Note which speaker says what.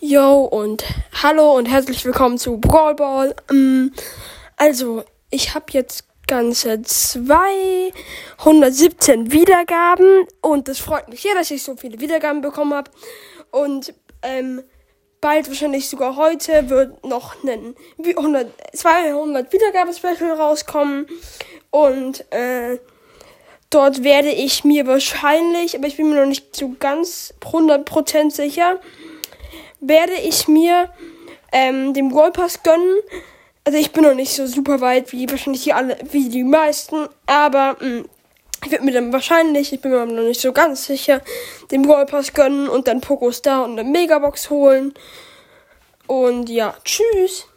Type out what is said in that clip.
Speaker 1: Yo und hallo und herzlich willkommen zu Brawl Ball. Ähm, also, ich habe jetzt ganze 217 Wiedergaben und es freut mich sehr, dass ich so viele Wiedergaben bekommen habe. Und ähm, bald, wahrscheinlich sogar heute, wird noch ein 100, 200 Wiedergaben-Special rauskommen. Und äh, dort werde ich mir wahrscheinlich, aber ich bin mir noch nicht so ganz 100% sicher, werde ich mir ähm, den Brawl Pass gönnen. Also ich bin noch nicht so super weit wie wahrscheinlich die alle, wie die meisten, aber mh, mm, ich werde mir dann wahrscheinlich, ich bin mir noch nicht so ganz sicher, den Brawl Pass gönnen und dann Pokostar und eine Megabox holen. Und ja, tschüss.